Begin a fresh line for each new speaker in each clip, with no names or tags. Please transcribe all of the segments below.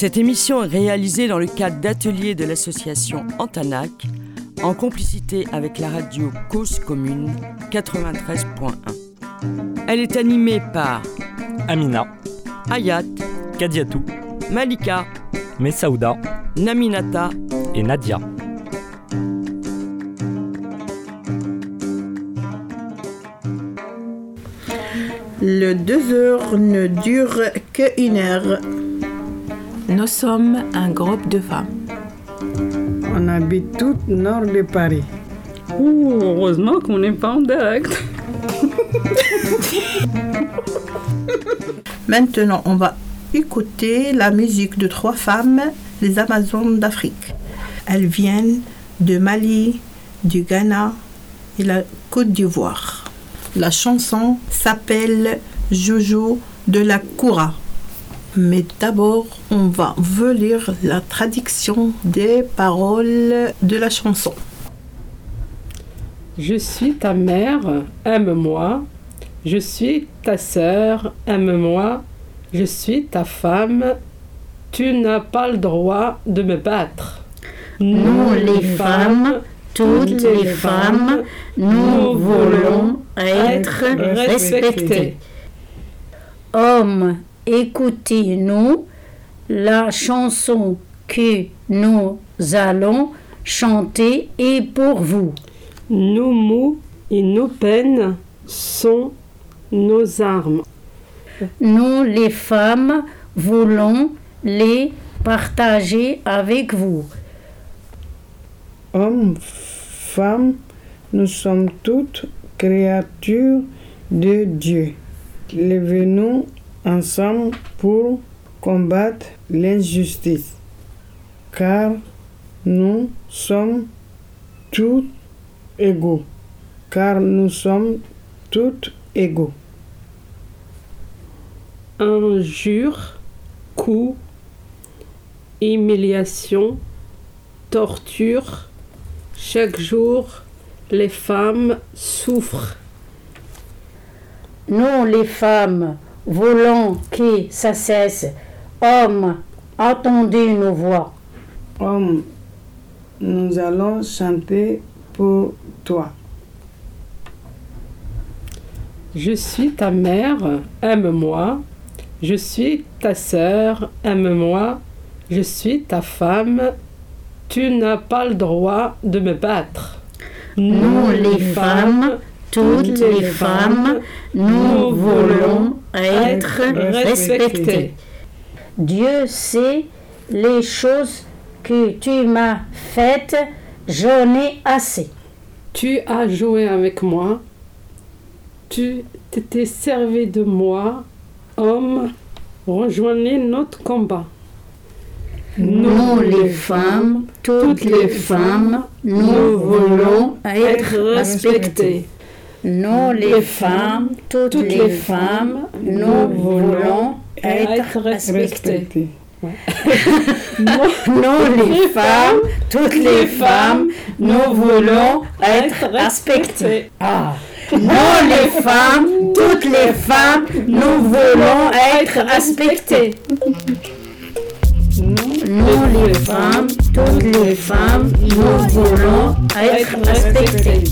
Cette émission est réalisée dans le cadre d'ateliers de l'association Antanac, en complicité avec la radio Cause Commune 93.1. Elle est animée par
Amina,
Ayat,
Kadiatou,
Malika,
Messaouda
Naminata
et Nadia.
Le deux heures ne dure qu'une heure.
Nous sommes un groupe de femmes.
On habite tout nord de Paris.
Ouh, heureusement qu'on n'est pas en direct.
Maintenant, on va écouter la musique de trois femmes, les Amazones d'Afrique. Elles viennent de Mali, du Ghana et la Côte d'Ivoire. La chanson s'appelle Jojo de la Koura. Mais d'abord, on va vous lire la traduction des paroles de la chanson.
Je suis ta mère, aime-moi. Je suis ta sœur, aime-moi. Je suis ta femme. Tu n'as pas le droit de me battre.
Nous, les femmes, toutes les femmes, nous voulons être respectées. Hommes, écoutez-nous la chanson que nous allons chanter est pour vous.
Nos mots et nos peines sont nos armes.
Nous, les femmes, voulons les partager avec vous.
Hommes, femmes, nous sommes toutes créatures de Dieu. Levez-nous ensemble pour combattre l'injustice, car nous sommes tous égaux, car nous sommes toutes égaux.
Injures, coups, humiliation, torture. Chaque jour, les femmes souffrent.
Nous, les femmes, voulons que ça cesse. Hommes, entendez nos voix.
Hommes, nous allons chanter pour toi.
Je suis ta mère, aime-moi. Je suis ta sœur, aime-moi. Je suis ta femme. Tu n'as pas le droit de me battre.
Nous, les femmes, toutes les femmes, nous voulons être respectées. Dieu sait les choses que tu m'as faites, j'en ai assez.
Tu as joué avec moi. Tu t'étais servi de moi. Homme, rejoignez notre combat.
Nous, les femmes, toutes les femmes, nous voulons être respectées. Nous, les femmes, toutes les femmes, nous voulons être respectées. Nous, les femmes, toutes les femmes, nous voulons être respectées. Ah. Nous, les femmes, toutes les femmes, nous voulons être respectées. Nous, les femmes, toutes les femmes, nous voulons être respectées.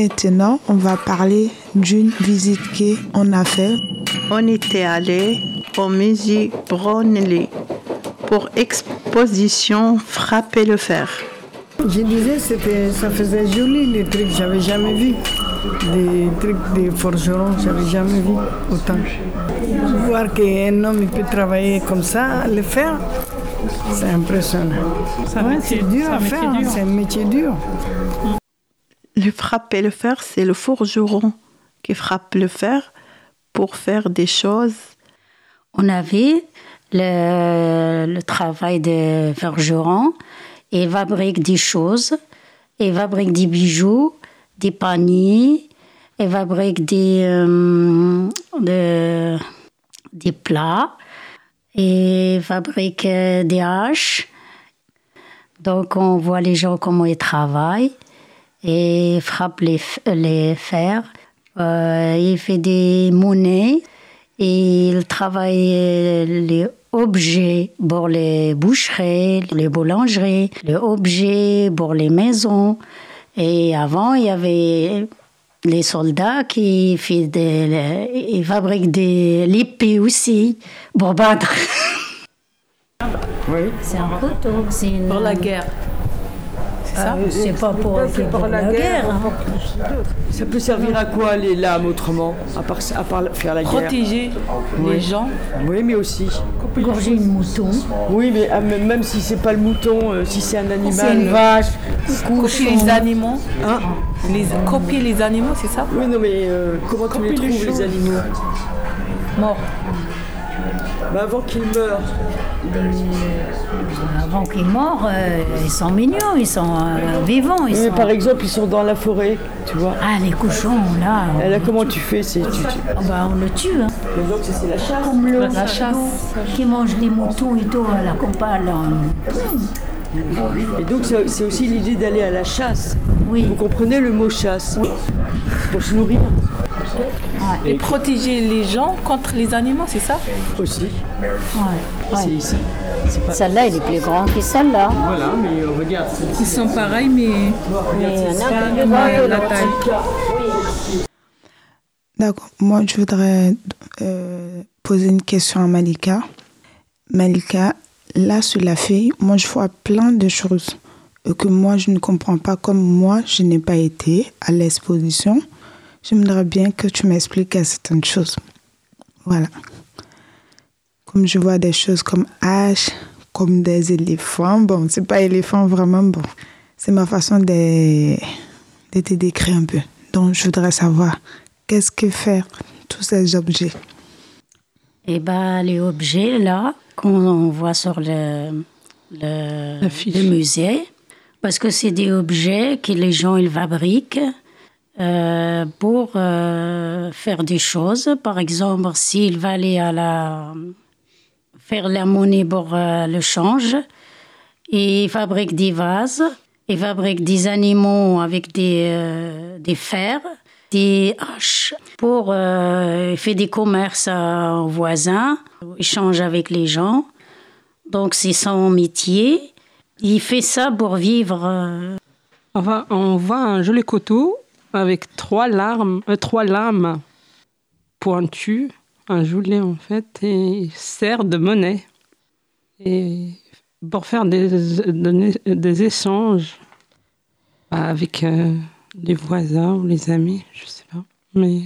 Maintenant, on va parler d'une visite qu'on a fait.
On était allé au musée Brunelli pour exposition Frapper le fer.
Je disais c'était ça faisait joli les trucs, j'avais jamais vu. Des trucs des forgerons, j'avais jamais vu autant. Voir qu'un homme il peut travailler comme ça, le faire, c'est impressionnant. Ouais, c'est dur à faire, c'est un métier dur.
Le frapper le fer, c'est le forgeron qui frappe le fer pour faire des choses.
On avait le, le travail de forgeron et fabrique des choses, et fabrique des bijoux, des paniers, et fabrique des, euh, de- des plats, et fabrique euh, des haches. Donc on voit les gens comment ils travaillent et frappent les, les fers. Euh, il fait des monnaies et il travaille les objets pour les boucheries, les boulangeries, les objets pour les maisons. Et avant, il y avait les soldats qui fait des, ils fabriquent des l'épée aussi pour battre. C'est un couteau, c'est une...
Pour la guerre.
Ah, c'est pas pour, la, guerre. hein.
Ça peut servir à quoi les lames autrement À part, à part faire la guerre?
Protéger les gens.
Oui, mais aussi.
Gorger une mouton.
Oui, mais ah, même même si c'est pas le mouton, euh, si c'est un animal.
C'est une
euh,
vache.
Copier les animaux.
Hein?
Les, copier les animaux, c'est ça?
Oui, non, mais euh, comment tu les trouves, les animaux?
Mort.
bah, Avant qu'ils meurent.
Avant qu'ils meurent, euh, ils sont mignons, ils sont euh, vivants. Ils
Oui, mais
sont...
par exemple, ils sont dans la forêt, tu vois.
Ah, les cochons, là.
Et là, comment tu fais c'est, tu, tu-
Ah bah, on le tue. Hein.
Mais donc, c'est la chasse.
Comme le
La chasse.
qui mange les moutons et tout à la campagne. là.
Et donc, c'est aussi l'idée d'aller à la chasse.
Oui.
Vous comprenez le mot chasse Pour se nourrir
Et protéger les gens contre les animaux, c'est ça
aussi.
Ouais.
C'est ici. C'est pas...
Celle-là, elle est plus grande que celle-là.
Voilà, mais euh, regarde.
Ils sont pareils, mais
Mais
la taille.
D'accord. Moi, je voudrais euh, poser une question à Malika. Malika, là, sur la fille, moi, je vois plein de choses euh, que moi, je ne comprends pas. Comme moi, je n'ai pas été à l'exposition, j'aimerais bien que tu m'expliques certaines choses. Voilà. Comme je vois des choses comme H, comme des éléphants. Bon, c'est pas éléphant vraiment, bon. C'est ma façon de, de te décrire un peu. Donc, je voudrais savoir qu'est-ce que faire tous ces objets?
Et ben, les objets, là, qu'on voit sur le, le, le musée, parce que c'est des objets que les gens ils fabriquent euh, pour euh, faire des choses. Par exemple, s'il va aller à la faire la monnaie pour euh, le change, il fabrique des vases, il fabrique des animaux avec des, des fers, des haches pour euh, fait des commerces aux voisins, échange avec les gens. Donc c'est son métier. Il fait ça pour vivre. euh,
on voit un joli couteau avec trois, larmes, euh, trois lames pointues, un joulet en fait, et il sert de monnaie. Et pour faire des, des, échanges avec euh, les voisins ou les amis, je sais pas. Mais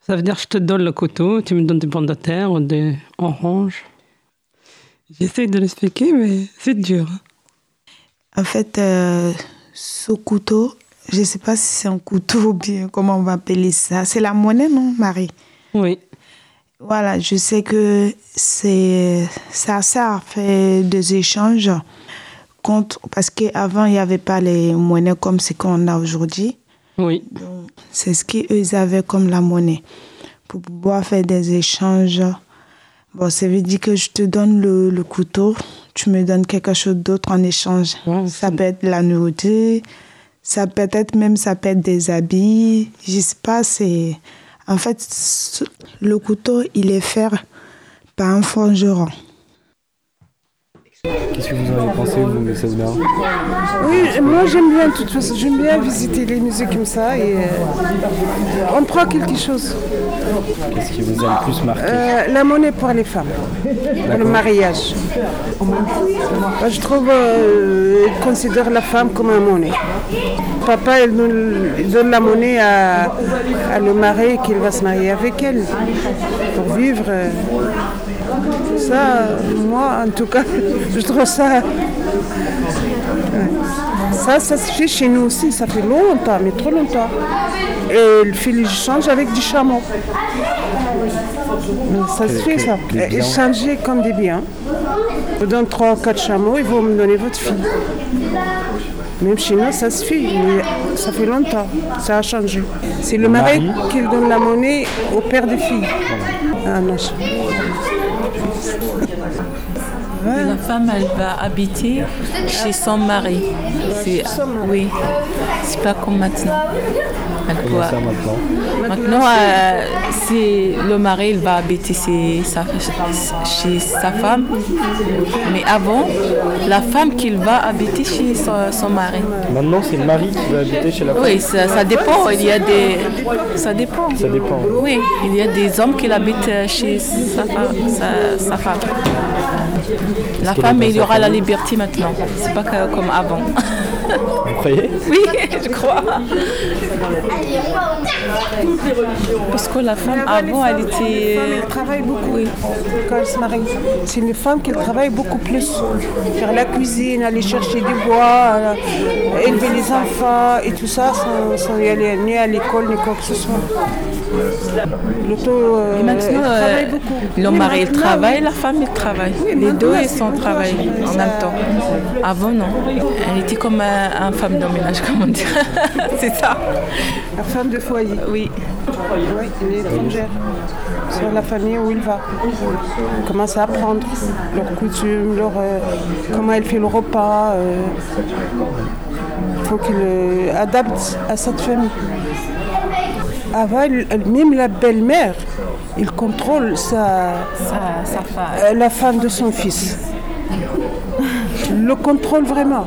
ça veut dire je te donne le couteau, tu me donnes des pommes de terre ou des oranges. J'essaie de l'expliquer, mais c'est dur.
En fait, euh, ce couteau, je ne sais pas si c'est un couteau ou bien comment on va appeler ça. C'est la monnaie, non, Marie?
Oui.
Voilà, je sais que c'est ça sert à faire des échanges contre parce qu'avant il n'y avait pas les monnaies comme ce qu'on a aujourd'hui.
Oui.
C'est ce qu'ils avaient comme la monnaie pour pouvoir faire des échanges. Bon, ça veut dire que je te donne le, le couteau, tu me donnes quelque chose d'autre en échange.
Ouais,
ça peut être la nourriture, ça peut être même ça peut être des habits, je sais pas, c'est En fait, le couteau, il est fait par un forgeron.
Qu'est-ce que vous en avez pensé, vous,
Oui, moi j'aime bien, de toute façon, j'aime bien visiter les musées comme ça et euh, on prend quelque chose.
Qu'est-ce qui vous a le plus marqué?
Euh, la monnaie pour les femmes, le mariage. Moi, je trouve euh, ils considèrent la femme comme une monnaie. Papa, il donne, il donne la monnaie à, à le mari qu'il va se marier avec elle pour vivre. Ça, moi, en tout cas, je trouve ça. Ça, ça se fait chez nous aussi, ça fait longtemps, mais trop longtemps. Et le fil, il change avec du chameau. Ça se fait, ça. Échanger comme des biens. Je vous donne 3 ou 4 chameaux, ils vont me donner votre fille. Même chez nous, ça se fait, mais ça fait longtemps, ça a changé. C'est le mari qui donne la monnaie au père des filles. Ah, non,
La femme, elle va habiter chez son mari. C'est, oui, c'est pas comme maintenant.
Ça maintenant
Maintenant, euh, c'est le mari, il va habiter chez sa, chez sa femme. Mais avant, la femme qu'il va habiter chez son, son mari.
Maintenant, c'est le mari qui va habiter chez la femme
Oui, ça, ça dépend. Il y a des, ça dépend.
Ça dépend.
Oui, il y a des hommes qui habitent chez sa femme. Sa, sa femme. La femme, il y aura la liberté maintenant. C'est pas comme avant.
Vous croyez?
Oui, je crois. Parce que la femme avant, elle était.
Elle travaille beaucoup quand elle se marie. C'est une femme qui travaille beaucoup plus. Faire la cuisine, aller chercher du bois, euh, élever les enfants et tout ça sans, sans y aller ni à l'école ni quoi que ce soit. L'auto, euh,
euh,
travaille beaucoup.
le
Oui,
mari il travaille, la femme il travaille. Les deux ils sont
changé,
en même temps. Avant non. Elle était comme un, un femme de ménage, comment dire. C'est ça.
La femme de foyer.
Oui.
Oui, est étrangère. Sur la famille où il va. Elle commence à apprendre leurs coutumes, leur, euh, comment elle fait le repas. euh. Il faut qu'il adapte à cette famille. Avant, même la belle-mère, il contrôle sa,
Sa, sa femme.
euh, la femme de son fils. Il le contrôle vraiment.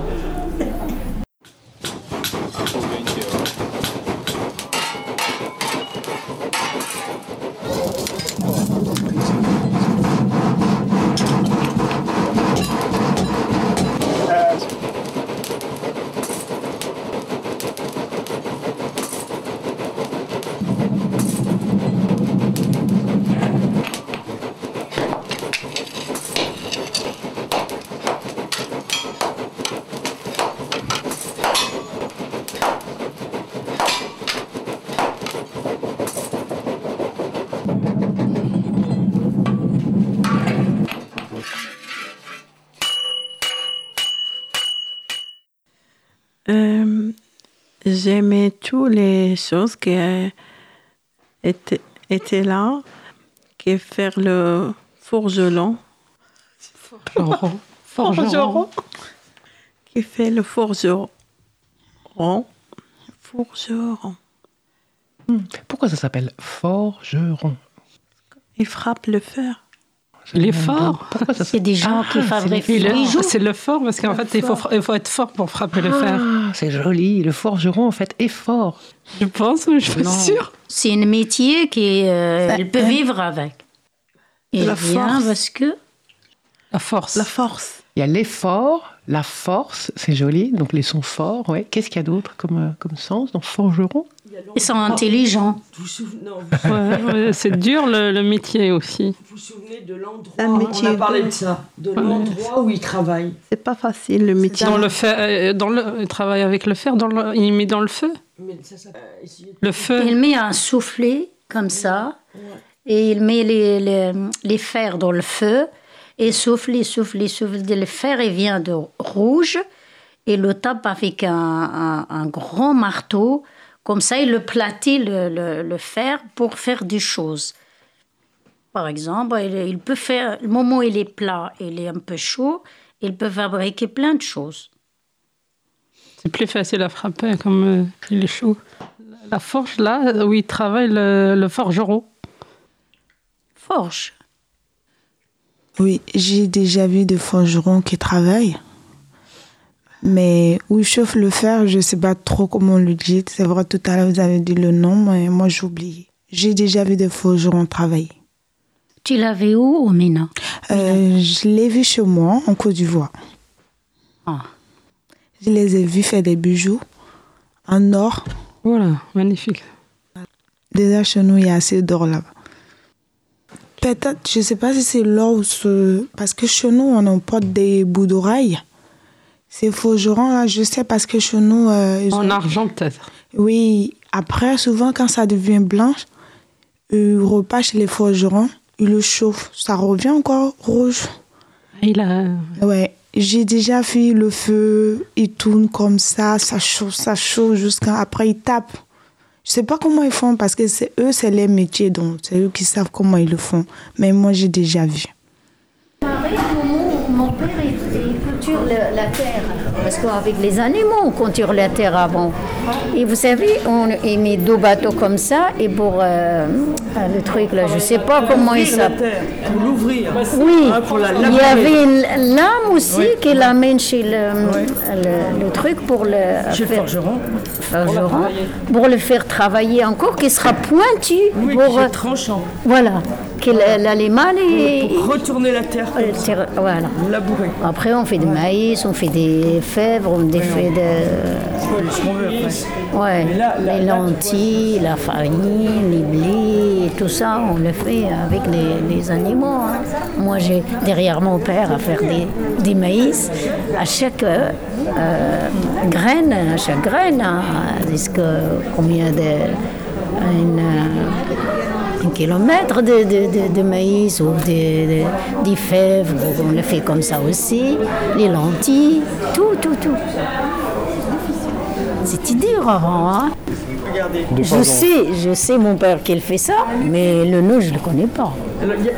J'aimais toutes les choses qui étaient, étaient là, qui faire le forgeron.
Forgeron. Forgeron.
Qui fait le forgeron. Forgeron.
Pourquoi ça s'appelle forgeron?
Il frappe le fer.
Il est fort.
Pourquoi ça
C'est des gens qui fabriquent des bijoux.
C'est le fort parce qu'en fait, il faut, il faut être fort pour frapper le fer.
Ah, c'est joli. Le forgeron, en fait, est fort.
Je pense, mais je suis
Non.
sûre.
C'est un métier qui euh, elle peut vivre avec. Il
La force.
parce que
La force.
La force.
Il y a l'effort, la force, c'est joli. Donc les sons forts, ouais. Qu'est-ce qu'il y a d'autre comme, euh, comme sens dans forgeron?
Ils sont intelligents.
Vous vous souvenez, non,
Ouais, ouais, c'est dur le, le métier aussi.
vous vous souvenez de l'endroit
Un métier
On a parlé de ça, de l'endroit où il travaille.
C'est pas facile le métier.
Dans le fer, euh, dans le, il travaille avec le fer, dans le, il met dans le feu.
Euh,
Le feu.
Il met un soufflet comme ça et il met les, les, les fers dans le feu et souffle, il souffle, il souffle. Le fer il vient de rouge et le tape avec un, un- un grand marteau. Comme ça, il le platit le, le- le fer pour faire des choses. Par exemple, il, il peut faire, le moment où il est plat, il est un peu chaud, il peut fabriquer plein de choses.
C'est plus facile à frapper comme euh, il est chaud. La forge, là, où il travaille le, le forgeron.
Forge.
Oui, j'ai déjà vu des forgerons qui travaillent. Mais où ils chauffent le fer, je ne sais pas trop comment on le dit. C'est vrai, tout à l'heure, vous avez dit le nom, mais moi, j'ai oublié. J'ai déjà vu des forgerons travailler.
Tu l'as vu où, au Mina
Euh, je l'ai vu chez moi, en Côte d'Ivoire.
Ah.
Je les ai vus faire des bijoux en or.
Voilà, magnifique.
Déjà, chez nous, il y a assez d'or là-bas. Peut-être, je ne sais pas si c'est l'or ou ce... Parce que chez nous, on emporte des bouts d'oreilles. Ces forgerons-là, je sais parce que chez nous... euh,
En
ont-
argent, peut-être.
Oui, après, souvent, quand ça devient blanche, ils repassent les forgerons, ils le chauffent. Ça revient encore rouge.
Il a...
Ouais, j'ai déjà vu le feu, il tourne comme ça, ça chauffe, ça chauffe jusqu'à après il tape. Je sais pas comment ils font parce que c'est eux, c'est les métiers, donc c'est eux qui savent comment ils le font. Mais moi, j'ai déjà vu.
Parce qu'avec les animaux, on culture la terre avant. Et vous savez, on il met deux bateaux comme ça. Et pour euh, euh, le truc là, je sais pas comment il s'appelle.
Pour l'ouvrir.
Oui,
pour la
il y avait une lame aussi
Oui.
qui l'amène chez le, le, le truc pour le
Chez le
faire-
forgeron.
forgeron, pour le faire travailler encore, qui sera pointu
Oui,
pour
qui est
euh,
tranchant.
voilà, que l'animal est
Pour retourner la terre.
euh, terre- voilà.
Labourer.
Après, on fait du maïs, on fait des fèves, on fait de.
Ce qu'on veut après.
Ouais, les lentilles, la farine, les blés, tout ça, on le fait avec les, les animaux. hein. Moi, j'ai derrière mon père à faire des, des maïs. À chaque euh, euh, graine, à chaque graine, hein, jusqu'à combien de. une, un kilomètre de, de, de, maïs ou des fèves, on le fait comme ça aussi, les lentilles, tout, tout, tout. C'était dur avant. Hein je sais, je sais mon père qu'il fait ça, mais le nom, je ne le connais pas.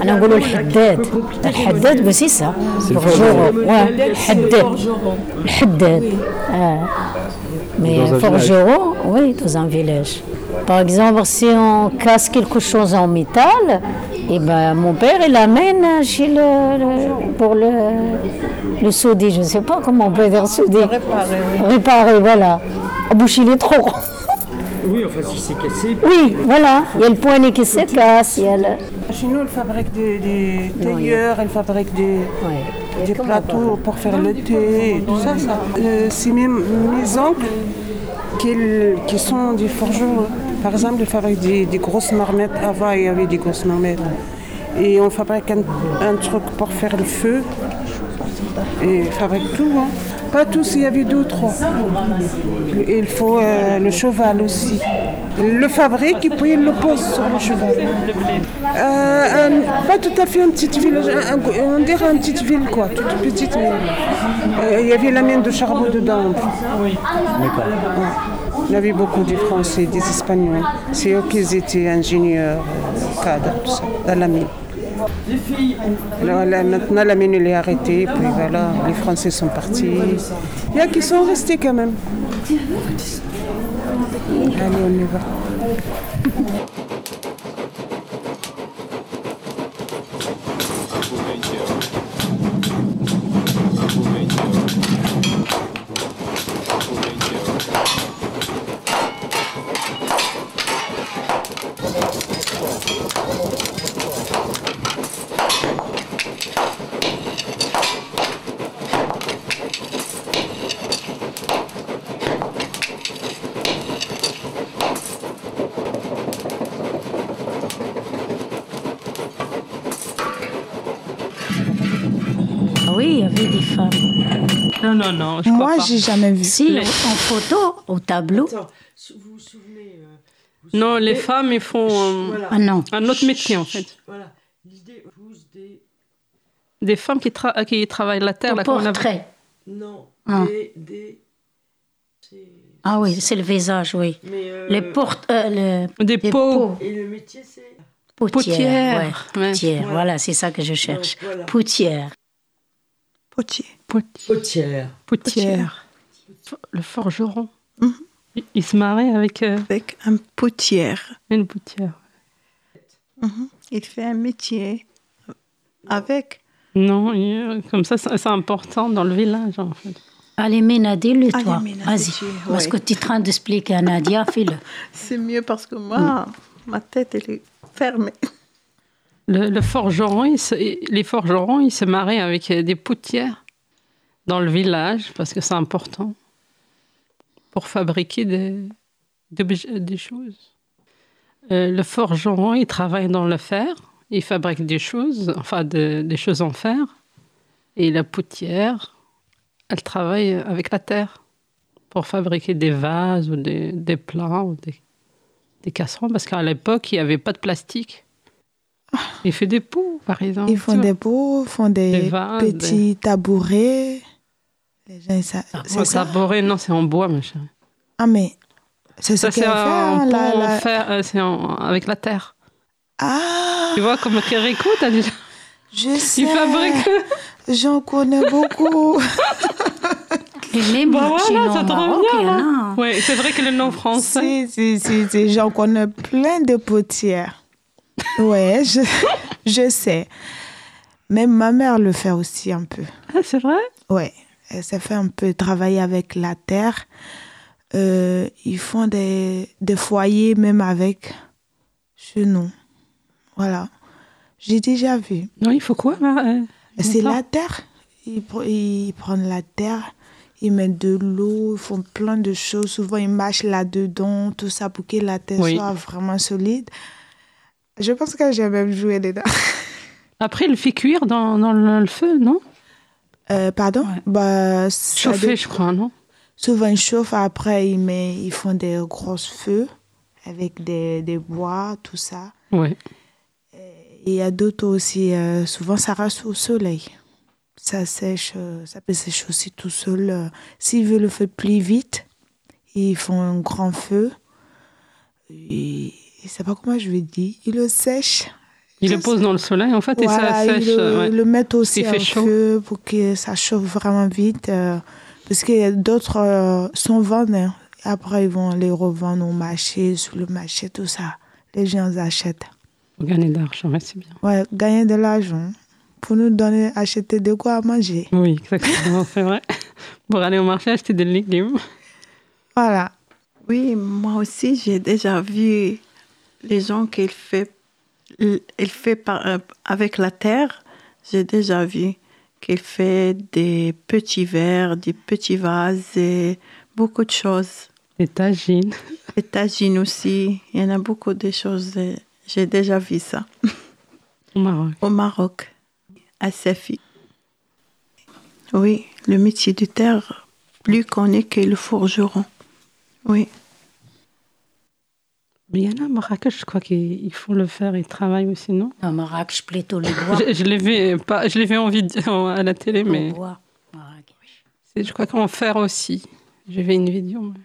Alors, on dit le haddad. Le haddad, c'est ça. Le forgeron. Ouais. Le haddad. Mais forgeron, oui, dans un village par exemple si on casse quelque chose en métal et ben mon père il l'amène chez le, le- pour le le souder je sais pas comment on peut dire souder réparer réparer voilà boucher les trous
Oui, enfin, si c'est cassé.
oui, voilà. Il y a le poignet qui se casse. Il y a le...
Chez nous, elle fabrique des, des tailleurs, elle fabrique des, des plateaux pour faire le thé et tout ça. ça. Euh, c'est mes, mes oncles qui, qui sont des forgerons. Par exemple, ils fabriquent des, des grosses marmettes. Avant, il y avait des grosses marmettes. Et on fabrique un, un truc pour faire le feu. Et ils fabriquent tout. hein. Pas tous, il y avait deux ou trois. Et il faut euh, le cheval aussi. Il le fabrique et puis il le pose sur le cheval. Euh, un- pas tout à fait un petit village, un- un- on dirait une petite ville quoi, toute petite. mais, euh, il y avait la mine de charbon dedans.
D'accord.
Ouais. Y avait beaucoup de Français, des Espagnols. C'est eux qui étaient ingénieurs, euh, cadres, tout ça, dans la mine. Alors, là, maintenant, la mine est arrêtée, puis voilà, les Français sont partis. Il y a qui sont restés quand même. Allez, on y va.
Ah Oui, il y avait des femmes.
Non, non, non.
Moi, j'ai jamais vu.
Si, en photo, au tableau.
Vous vous souvenez euh,
Non, les femmes, ils font euh,
Voilà.
Ah non.
un autre métier, en fait.
Voilà. L'idée, vous, des.
Des femmes qui, tra- qui travaillent la terre. Là, on a-
portrait.
Non,
Ah.
des. des c'est-
Ah oui, c'est le visage, oui.
mais, euh,
Les portes, euh, le-
Des
les
pots.
Et le métier, c'est.
Ouais,
ouais.
potière,
Voilà.
voilà, c'est ça que je cherche.
Donc, voilà.
Potière.
Potier.
Potière.
Potière.
Potière. Le forgeron.
Il- Il se marie avec euh,
Avec un potière.
une poutière.
Mhm. Il fait un métier avec.
Non, il- comme ça, c'est c'est important dans le village, en fait.
Allez,
Allez,
toi. Vas-y. Parce que tu es en train d'expliquer à Nadia, fais-le.
C'est mieux parce que moi, ma tête, elle est fermée.
Le, forgeron, se- les forgerons, ils se marient avec des poutières dans le village parce que c'est important pour fabriquer des, des, choses. Euh, le forgeron, il travaille dans le fer, il fabrique des choses, enfin de- des choses en fer. Et la poutière, elle travaille avec la terre pour fabriquer des vases ou des, des plats ou des, des casseroles parce qu'à l'époque, il n'y avait pas de plastique. Il fait des pots, par exemple.
Ils font des pots, font des, petits tabourets. Les gens, ça, c'est ça.
tabouret, non, c'est en bois, ma chérie.
Ah, mais c'est ce
Ça, c'est
hein, la-
en
la-
fer, euh, c'est en- avec la terre.
Ah,
Tu vois, comme Kirikou, t'as déjà...
je sais.
Il fabrique...
J'en connais beaucoup.
Et même
Bah voilà, ça te revient, là.
hein.
Oui, c'est vrai que le nom français...
Si, si, si, si, j'en connais plein de potières. Ouais, je, je sais. Même ma mère le fait aussi un peu.
Ah, c'est vrai?
Ouais, elle s'est fait un peu travailler avec la terre. Euh, ils font des, des foyers même avec chez nous. Voilà. J'ai déjà vu.
Non, il faut quoi euh,
C'est la terre. Ils, ils prennent la terre, ils mettent de l'eau, ils font plein de choses. Souvent, ils mâchent là-dedans, tout ça pour que la terre
Oui.
soit vraiment solide. Je pense que j'ai même joué dedans.
Après, il fait cuire dans, dans le, le feu, non?
Euh, pardon? Bah, ça
Chauffer,
dé-
je crois, non?
Souvent, ils chauffent, après, ils, met- ils font des gros feux avec des, des bois, tout ça.
Oui.
Il y a d'autres aussi, euh, souvent, ça reste au soleil. Ça sèche, euh, ça peut sécher aussi tout seul. S'ils veulent le feu plus vite, ils font un grand feu. Et je sais pas comment je vais dire. Ils le sèchent.
Il le pose dans le soleil, en fait,
Voilà,
et ça sèche.
le,
ouais.
le mettent aussi
Il
au
fait chaud.
feu pour que ça chauffe vraiment vite. euh, parce que d'autres euh, sont vendus. Après, ils vont les revendre au marché, sur le marché, tout ça. Les gens achètent.
Pour gagner de l'argent, ouais, c'est bien.
Ouais, gagner de l'argent pour nous donner, acheter de quoi à manger.
Oui, exactement, c'est vrai. Pour aller au marché acheter des légumes.
Voilà.
Oui, moi aussi, j'ai déjà vu les gens qu'il fait, il fait par- euh, avec la terre. J'ai déjà vu qu'il fait des petits verres, des petits vases, et beaucoup de choses.
Des tagines.
Des tagines aussi. Il y en a beaucoup de choses. J'ai déjà vu ça.
Au Maroc.
Au Maroc, à Safi. Oui, le métier de terre, plus connu que le forgeron. Oui.
Mais il y en a à Marrakech, je crois qu'ils font le faire, ils travaillent aussi, non?
À Marrakech, plutôt les bois.
Je, je l'ai vu, pas, je l'ai vu en vidéo à la télé, mais
Les bois. Marrakech.
c'est- je crois qu'en fer aussi. J'ai vu une vidéo. mais-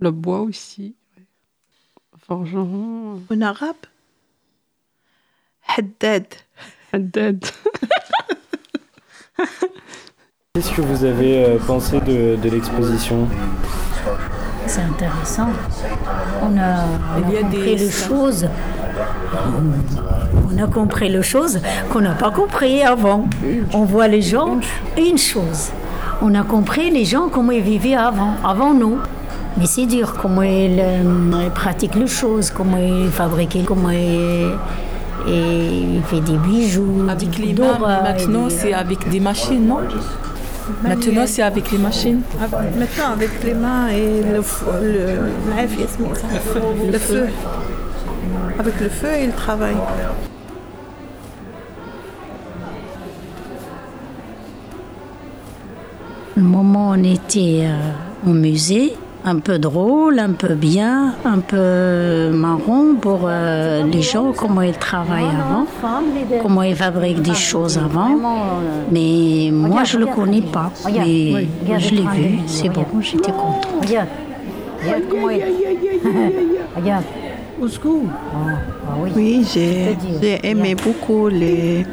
Le bois aussi. ouais. Forgeron.
En arabe? Haddad.
Haddad.
Qu'est-ce que vous avez euh, pensé de, de l'exposition?
C'est intéressant. On a, on compris
des-
choses. On a compris les choses qu'on n'a pas compris avant. On voit les gens, une chose. On a compris les gens comment ils vivaient avant, avant nous. Mais c'est dur, comment ils, euh, pratiquent les choses, comment ils fabriquent, comment ils, et ils font des bijoux,
Avec
des
les mains, maintenant c'est avec des machines, non? Maintenant, c'est avec les machines.
Maintenant, avec les mains et le feu. Le, le feu. Avec le feu, il travaille.
Le moment où on était euh, au musée, un peu drôle, un peu bien, un peu marrant pour euh, les gens, comment ils travaillent avant, comment ils fabriquent des choses avant. Mais moi, je ne le connais pas. Mais je l'ai vu, c'est bon, j'étais contente.
Regarde. Regarde comment il... Regarde. Au secours. Ah, oui.
Oui, j'ai aimé beaucoup les,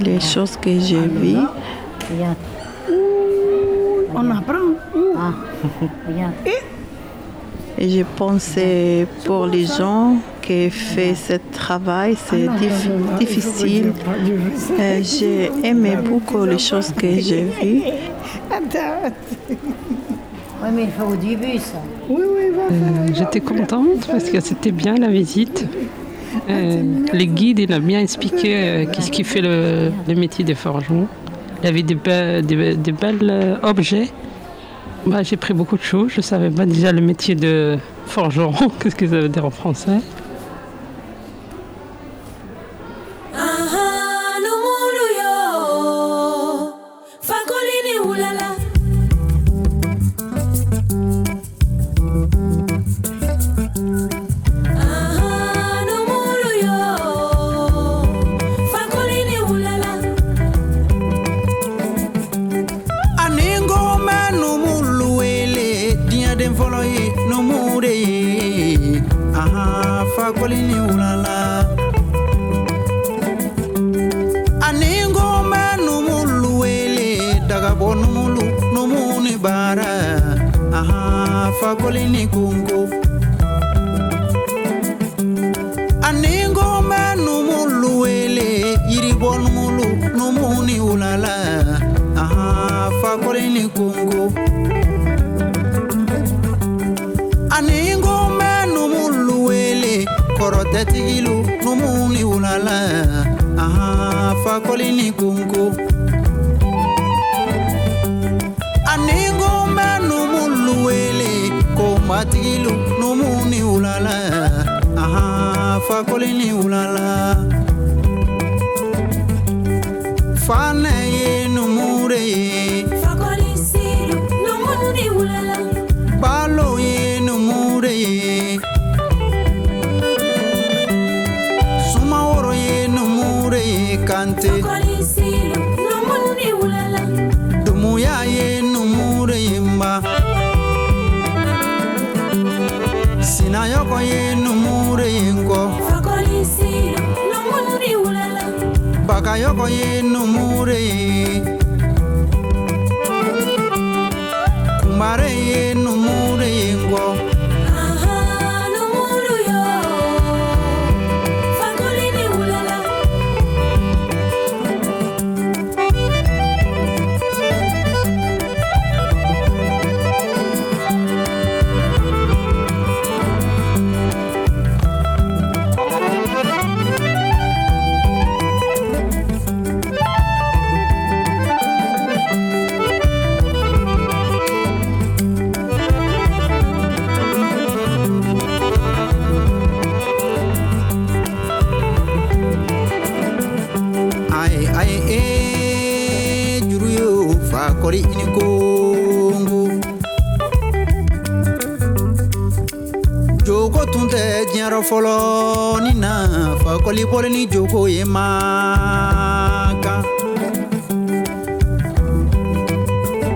les choses que j'ai vues.
Regarde.
On apprend.
Ah, regarde.
Et je pensais pour les gens qui font ce travail, c'est dif- difficile. Euh, j'ai aimé beaucoup les choses que j'ai vues.
Oui, mais il faut au début, ça.
Oui, oui, va
Euh, J'étais contente parce que c'était bien la visite. Euh, le guide, il a bien expliqué euh, qu'est-ce qui fait le, le métier des forgerons. Il y avait des, be- des, des belles euh, objets. Bah, J'ai pris beaucoup de choses. Je ne savais pas déjà le métier de forgeron, qu'est-ce que ça veut dire en français?
kulu numu ni wulala. Aha fakori ni kongo ani ngombe numulu wele kɔrɔtɛtigilu numu ni wulala. Aha fakoli ni kongo ani ngombe numulu wele kɔnbatigilu numu ni wulala. Aha fakoli ni wulala. Fanɛ ye numure ye
Fakoli silu, lumuni ulala.
balo ye numure ye sumaworo ye numure ye kante kayoko yinu murei kongo jogo tun tɛ diɲɛrɔ fɔlɔ ni na fakɔli bɔli ni jogo ye makan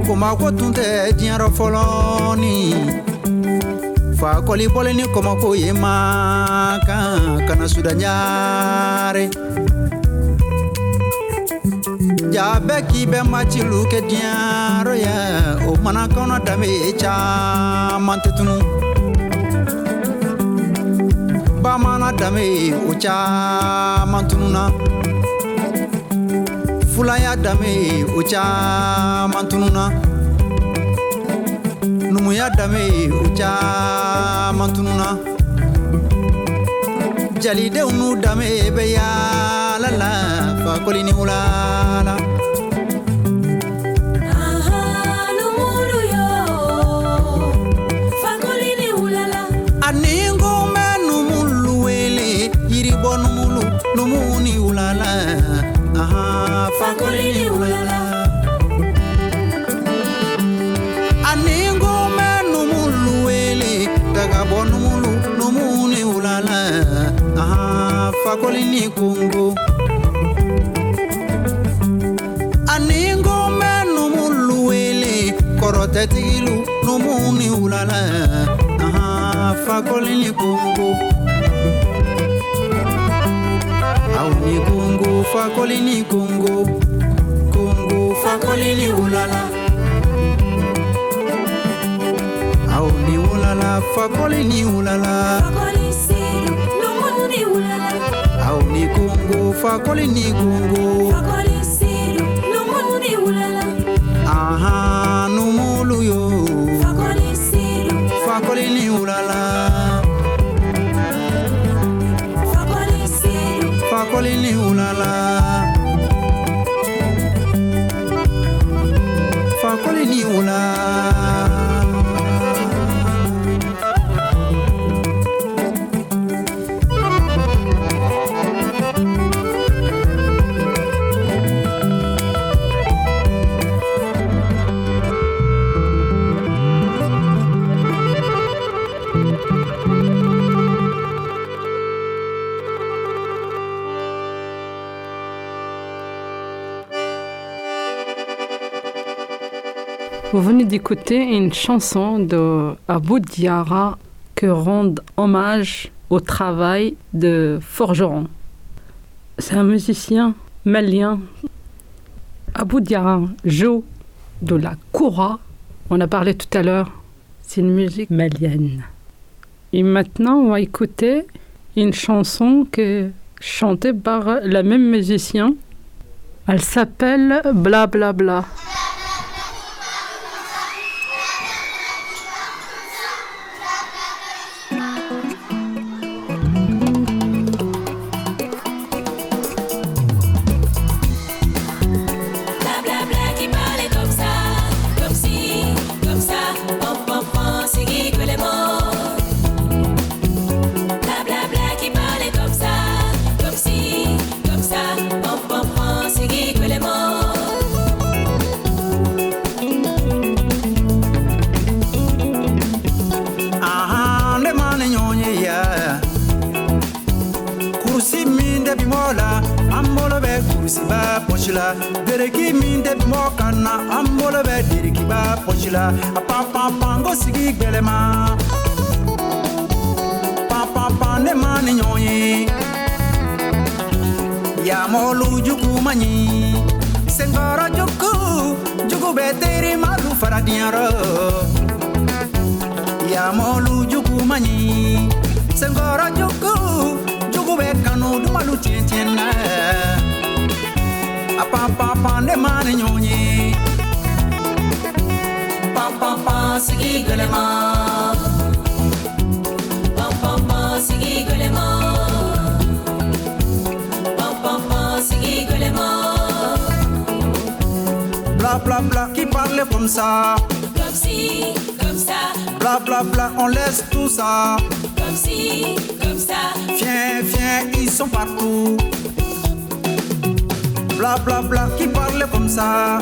kɔmako tun tɛ diɲɛrɔ fɔlɔ ni fakɔli bɔli ni kɔmako ye makan kana sudaɲare jaabɛ k'i bɛ matilu kɛ diɲɛyɔrɔ ye o mana kɔnɔ danbe ye caman tɛ tunu bamaana danbe o caman tununa fulaya danbe o caman tununa numuya danbe o caman tununa jalidenw n'u danbe bɛ yaala la fakoli ni wulala ni kongo ani n ko n bɛ numulu wele kɔrɔtɛtigilu numu ni wulala ahan fakoli ni kongo aw ni kongo fakoli ni kongo kongo fakoli ni wulala aw ni wulala fakoli ni wulala
fakoli fuck all ni
gongo go. D'écouter une chanson de Abou Diara que rend hommage au travail de forgeron. C'est un musicien malien. Abou Diara joue de la koura. On a parlé tout à l'heure. C'est une musique malienne. Et maintenant, on va écouter une chanson que chantée par la même musicien. Elle s'appelle Bla Bla Bla.
Bla
la dereki min tɛ bi mɔ kan na an bolo bɛ derekiba pɔsi la a panpanpan ko sigi gwɛlɛma panpanpan ne ma ne ɲɔgɔn ye yamɔlu jugu man ɲi senkɔrɔ jugu jugu bɛ teri malu fara diyɔrɔ yamɔlu jugu man ɲi senkɔrɔ jugu jugu bɛ kanu dumalu tiɲɛtiɲɛ na a panpanpan ne ma ni ɲɔgɔn ye
Panpanpan, sigi gwɛlɛma. Panpanpan, sigi gwɛlɛma. Panpanpan, sigi gwɛlɛma.
bla bla bla qui parle comme ça
Comme si, comme ça,
bla bla bla on laisse tout ça
comme si, comme ça.
viens viens ils sont partout bla bla bla. Qui parle comme ça?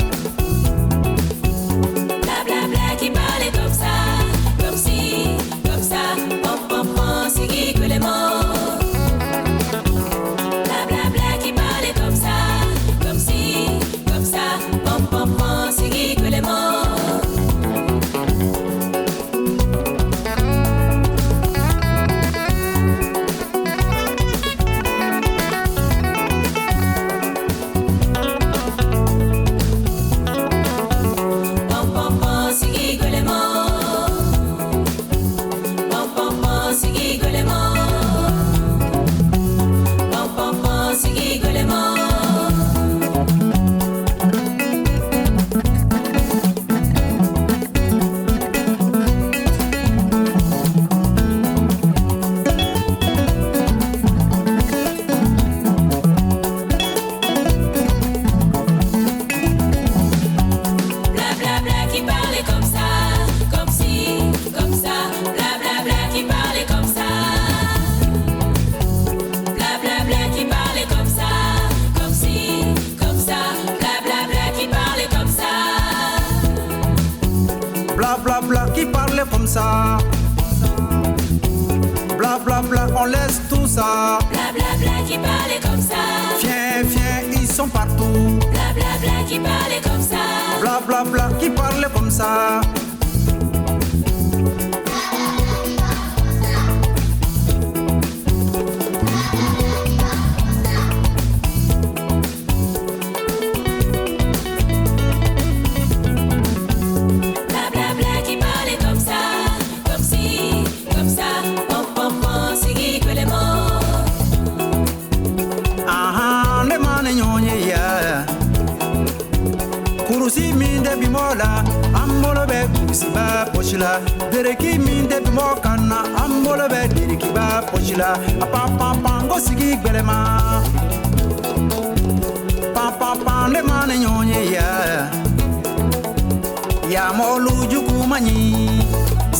Jugu ma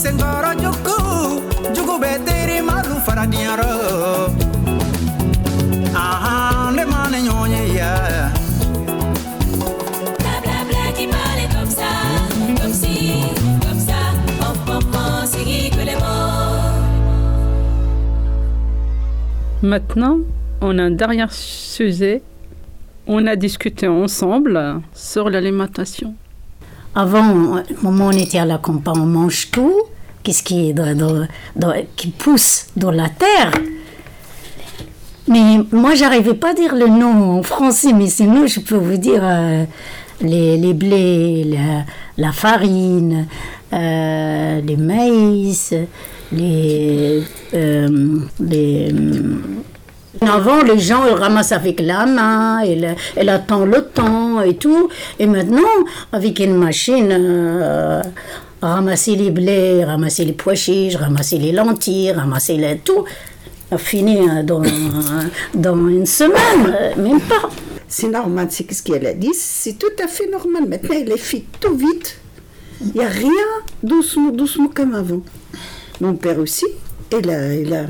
senkɔrɔ jugu jugu bɛ teri fara ahan ma ɲɔgɔn ye.
Maintenant, on a un dernier sujet. On a discuté ensemble sur l'alimentation.
Avant, au moment où on était à la campagne, on mange tout. Qu'est-ce qui, pousse dans la terre? Mais moi, j'arrivais pas à dire le nom en français, mais sinon, je peux vous dire euh, les, blés, la, la farine, euh, les maïs, les. euh, les avant, les gens ils ramassent avec la main, elle, elle attend le temps et tout. Et maintenant, avec une machine, euh, ramasser les blés, ramasser les pois chiches, ramasser les lentilles, ramasser les, tout, fini euh, dans, une semaine, même pas.
C'est normal, c'est ce qu'elle a dit, c'est tout à fait normal. Maintenant, elle est fait tout vite. Il n'y a rien doucement, doucement comme avant. Mon père aussi, il a, il a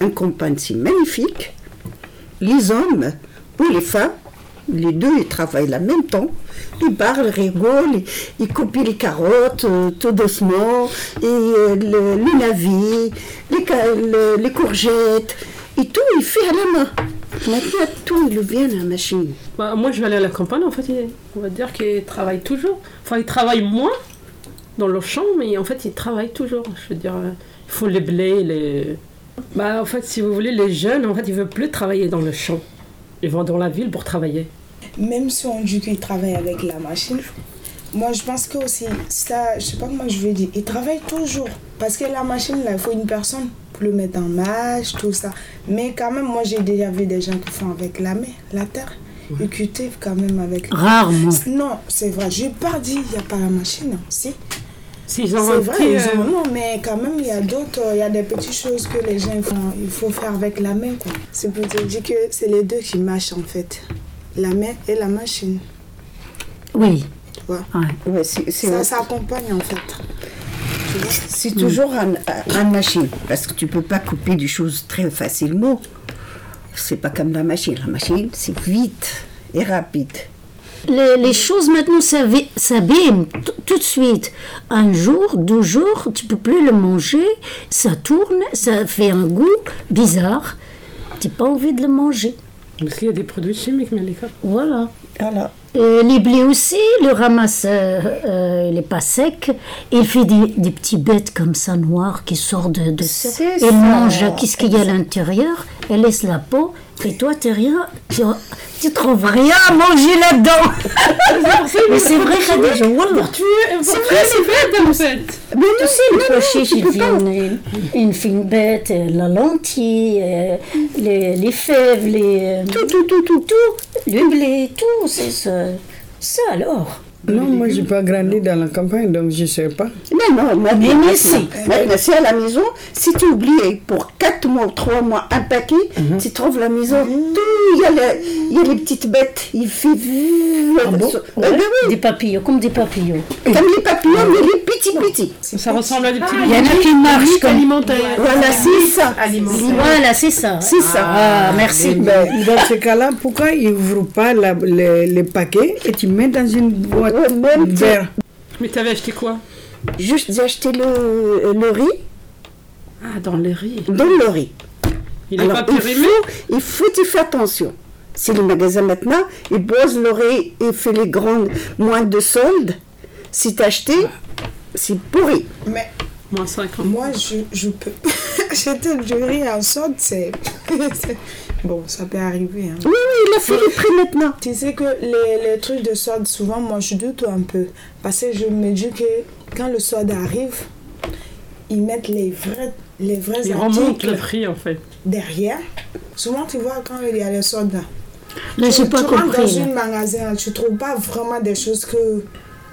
un si magnifique. Les hommes ou les femmes, les deux, ils travaillent en même temps. Ils parlent, ils rigolent, ils, ils copient les carottes euh, tout doucement, et euh, le, les, le- les courgettes, et tout, il fait à la main. Maintenant, tout, il vient à la machine.
Bah, moi, je vais aller à la campagne, en fait, il- on va dire qu'ils travaillent toujours. Enfin, ils travaillent moins dans le champ, mais en fait, ils travaillent toujours. Je veux dire, euh, ils font les blés, les... Bah, en fait, si vous voulez, les jeunes, en fait, ils veulent plus travailler dans le champ. Ils vont dans la ville pour travailler.
Même si on dit qu'ils travaillent avec la machine, moi je pense que aussi, ça, je sais pas comment je vais dire, ils travaillent toujours. Parce que la machine, là, il faut une personne pour le mettre en marche, tout ça. Mais quand même, moi j'ai déjà vu des gens qui font avec la main, la terre. Ils cultivent quand même avec.
Rarement.
Non, c'est vrai. Je n'ai pas dit il n'y a pas la machine, non. Si. C'est vrai,
euh,
ont- non, mais quand même, il y a d'autres, il y a des petites choses que les gens font, il faut faire avec la main. quoi. C'est pour te dire que c'est les deux qui marchent en fait. La main et la machine.
Oui.
Tu vois?
Ouais, c'est- c'est-
Ça s'accompagne en fait.
C'est toujours en, en machine, parce que tu peux pas couper des choses très facilement. C'est pas comme la machine. La machine, c'est vite et rapide.
Les, les choses maintenant s'abîment tout de suite. Un jour, deux jours, tu peux plus le manger, ça tourne, ça fait un goût bizarre. Tu n'as pas envie de le manger.
Parce qu'il y a des produits chimiques, mais les.
Voilà.
Voilà.
Euh, les blés aussi, le ramasse, euh, euh, il n'est pas sec. Il fait des, des petits bêtes comme ça noires qui sortent de, de Il mange qu'est-ce qu'il y a à l'intérieur, elle laisse la peau. Et toi, t'es rien, tu, tu trouves rien à manger là-dedans. Mais c'est vrai, Khadija, Wallah. C'est vrai, c'est vrai.
en fait.
Mais tu sais, le pois chiche, il
pas.
une, une fine bête, euh, la lentille, euh, les, les fèves, les... Tout, tout, tout, tout, tout. Le blé, tout, c'est ça. Ça alors.
Non, moi, j'ai pas grandi dans la campagne, donc je sais pas.
Mais non, maintenant,
Mais
maintenant,
si.
à la maison. Si tu oublies pour 4 mois ou 3 mois un paquet,
Mhm.
tu trouves la maison. Tout, il y, a le- il y a les petites bêtes. Il fait.
Ah bon?
Eh ben oui,
Des papillons, comme des papillons.
comme les papillons, mais les petits petits.
Ça ressemble à des petits
Il y en a qui marchent comme...
Voilà, c'est ça.
Voilà, c'est ça.
C'est ça.
Ah, merci.
Ben, dans ce cas-là, pourquoi ils n'ouvrent pas la- les, paquets et tu mets dans une boîte vert
Mais t'avais acheté quoi?
Juste, j'ai acheté le, le riz,
Ah, dans les riz.
dans le riz.
Il est
Alors,
pas
il
périmé?
faut, il faut y faire attention. Si le magasin maintenant, il pose le riz et fait les grandes moins de soldes, si t'as acheté, c'est pourri.
Mais
Moins 50.
moi, je, je peux. Du riz en sorte, c'est. c'est- bon, ça peut arriver. Hein.
Oui, oui, il a fait les prix maintenant.
Tu sais que les, les trucs de solde, souvent, moi, je doute un peu. Parce que je me dis que quand le solde arrive, ils mettent les vrais, les vrais
Ils remontent le prix, en fait.
derrière. Souvent, tu vois, quand il y a les soldes là,
j'ai pas
tu rentres
compris.
dans
là.
un magasin, tu trouves pas vraiment des choses que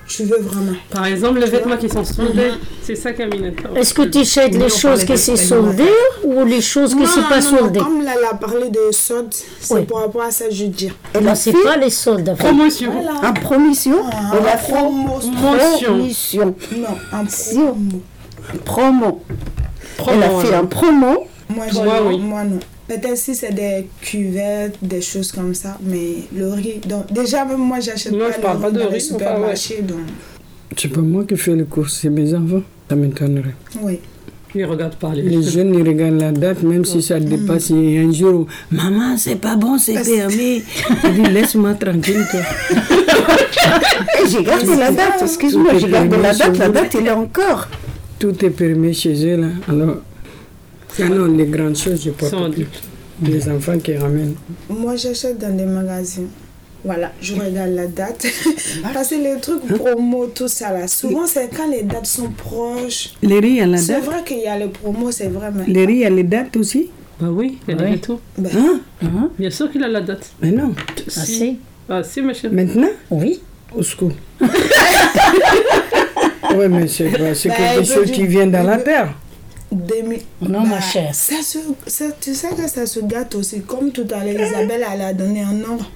Tu veux vraiment.
Par exemple, les vêtements qui sont soldés, c'est ça, Camille.
Est-ce que tu achètes les choses qui sont soldées ou les choses qui ne sont pas
non, non,
soldées
Comme là, elle a parlé de soldes, c'est
Oui.
pour rapport à ça, je veux dire.
Non, c'est pas les soldes.
Promotion.
En promotion,
Ah,
elle a fait
Promotion.
promotion.
Non, en
Si, promo. Elle a
Promo,
fait un promo?
Moi,
moi
non. Peut-être si c'est des cuvettes, des choses comme ça, mais le riz. Donc, déjà, même moi, j'achète
Non,
pas
je
le
parle
riz
pas de
dans
riz, enfin,
supermarchés. Donc,
C'est pas moi qui fais les courses, c'est mes enfants. Ça m'étonnerait.
oui.
Ils regardent pas les
Les jeunes, ils regardent la date, même si ça dépasse. Il y a un jour où, maman, c'est pas bon, c'est permis. Je dis, laisse-moi tranquille. toi.
Et j'ai gardé la date, excuse-moi, j'ai gardé la date, la date, elle est encore.
Tout est permis chez eux, là. Alors, ah non, les grandes choses, je porte
Sont
plus. Les enfants qui ramènent.
Moi, j'achète dans des magasins. Voilà, je regarde la date. Parce que les trucs promo, tout ça là, souvent c'est quand les dates sont proches.
Les riz, il y a la
C'est
date.
vrai qu'il y a les promos, c'est vrai, mais.
Les riz, il y a les dates aussi?
Bah oui, il y a des tout.
Ben,
Hein?
Bien sûr qu'il a la date.
Mais non.
Ah, si.
Ah si, ma chérie.
Maintenant?
Oui.
Au secours. oui, mais c'est c'est
Bah,
quelque chose qui vient dans la terre.
2000.
Non, ma chère.
Ça se, ça, tu sais que ça se gâte aussi. Comme tout à l'heure, Isabelle, elle a donné un ordre.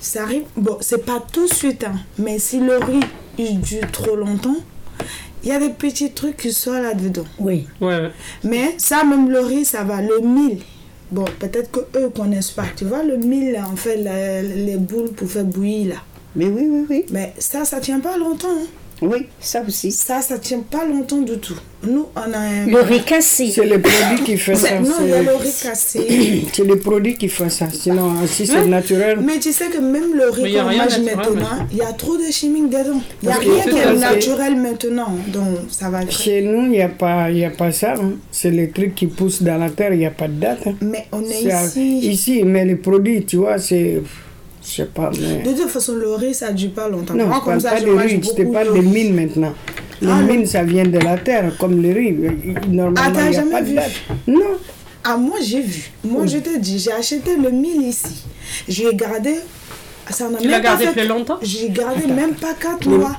Ça arrive. Bon, c'est pas tout de suite, hein, mais si le riz il dure trop longtemps, il y a des petits trucs qui sortent là-dedans.
Oui.
Ouais.
Mais ça, même le riz, ça va. Le mil, bon, peut-être que eux connaissent pas. Tu vois, le mil, là, en fait, la- les boules pour faire bouillir, là.
Mais oui, oui, oui.
Mais ça, ça tient pas longtemps. hein.
Oui, ça aussi.
Ça, ça tient pas longtemps du tout. Nous, on a un.
Le riz cassé.
C'est le produit qui fait ça.
Non, il y a le riz cassé.
C'est le produit qui fait ça. Sinon, si c'est naturel.
Mais tu sais que même le riz qu'on mange maintenant, il y a trop de chimiques dedans. Il n'y a rien
que-
naturel maintenant. Donc, ça va.
Chez nous, il n'y a, pas- il y a pas ça. hein. C'est les trucs qui poussent dans la terre, il n'y a pas de date. hein.
Mais on est ici.
Ici, mais les produits, tu vois, c'est. Je sais pas, mais.
De toute façon, le riz, ça ne dure pas longtemps.
Non,
Moi,
je
comme
parle
ça,
pas
je
de riz, je te parle
de
de
riz.
mine maintenant. Les
Ah,
mines, ça vient de la terre, comme le riz. Normalement,
Ah, t'as jamais
pas de
vu?
date. Non.
Ah, moi, j'ai vu. Moi, je te dis, j'ai acheté le mille ici. J'ai gardé. Ça
Tu l'as
même pas
gardé
fait-
plus longtemps?
J'ai gardé même pas 4 mois.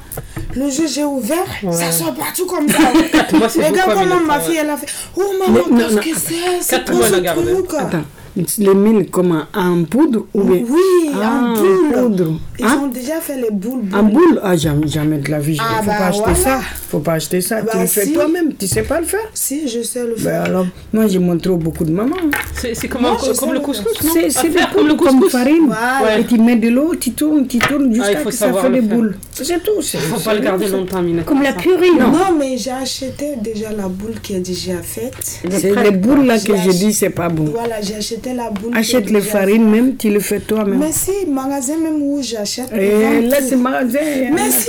Le jeu, j'ai ouvert, ça sort partout comme ça.
mois, c'est
Les gars,
beaucoup,
comment ma fille, elle a fait Oh maman, qu'est-ce que c'est? C'est
mois,
ce
elle a gardé.
truc
Attends, les mines comment En poudre ou bien
Oui,
Ah,
en boule.
poudre.
Ils
Hein?
ont déjà fait les boules.
En boule? Ah, jamais, jamais de la vie. Il
Ah,
faut
bah,
pas acheter
voilà.
ça. faut pas acheter ça. tu
Bah,
le fais
si.
toi-même. Tu sais pas le faire
Si, je sais le
Ben
faire.
alors, moi, j'ai montré beaucoup de mamans.
C'est comme,
Moi,
un-
je sais
comme le couscous, non?
C'est
comme le
poudres comme
couscous.
farine.
Voilà.
Et tu mets de l'eau, tu tournes, tu tournes jusqu'à
Ah, il faut
que ça fait des boules. C'est tout.
Faut pas le garder longtemps, Mina.
Comme la purée,
Non,
non
mais j'ai acheté déjà la boule qui est déjà faite.
C'est les boules là que
J'ai
je dis, c'est pas bon.
Voilà, j'ai acheté la boule.
Achète les farines même, tu le fais toi-même.
Mais si, magasin même où j'achète. vendent
là, c'est magasin.
Mais si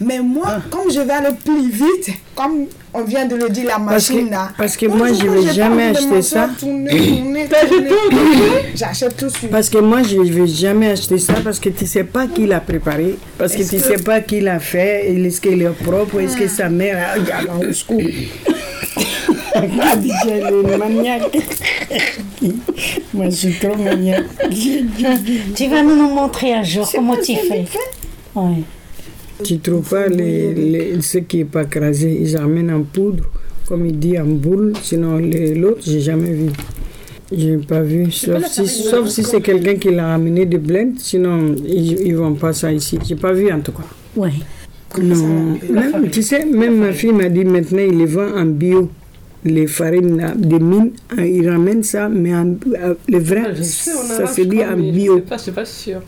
Mais moi,
Ah.
comme je vais aller plus vite, comme on vient de le dire, la machine là.
parce que moi, je vais
j'ai
jamais acheter ça.
J'achète tout de suite.
Parce que moi, je ne vais jamais acheter ça parce que tu ne sais pas qui l'a préparé, parce que tu ne
que-
sais pas qui l'a fait, et est-ce qu'il est propre, est-ce que sa mère a- au secours. J'ai le maniaque. moi, je suis trop maniaque.
Tu vas nous montrer un jour comment tu fais. Ouais.
Tu ne trouves pas les, les- ce qui n'est pas crasé, ils amènent en poudre, comme il dit, en boule, sinon l'autre, j'ai jamais vu. Je n'ai pas vu, sauf si, sauf si c'est quelqu'un qui l'a amené de blend, sinon ils ne vendent pas ça ici. Je n'ai pas vu en tout cas.
Ouais.
Non, même, tu sais, même ma fille m'a dit maintenant il les vend en bio. Les farines là, des mines, hein, ils ramènent ça, mais en, euh, le vrai,
Ah, Je sais, on a
ça
là,
se dit en bio.
Je sais pas, pas sûr.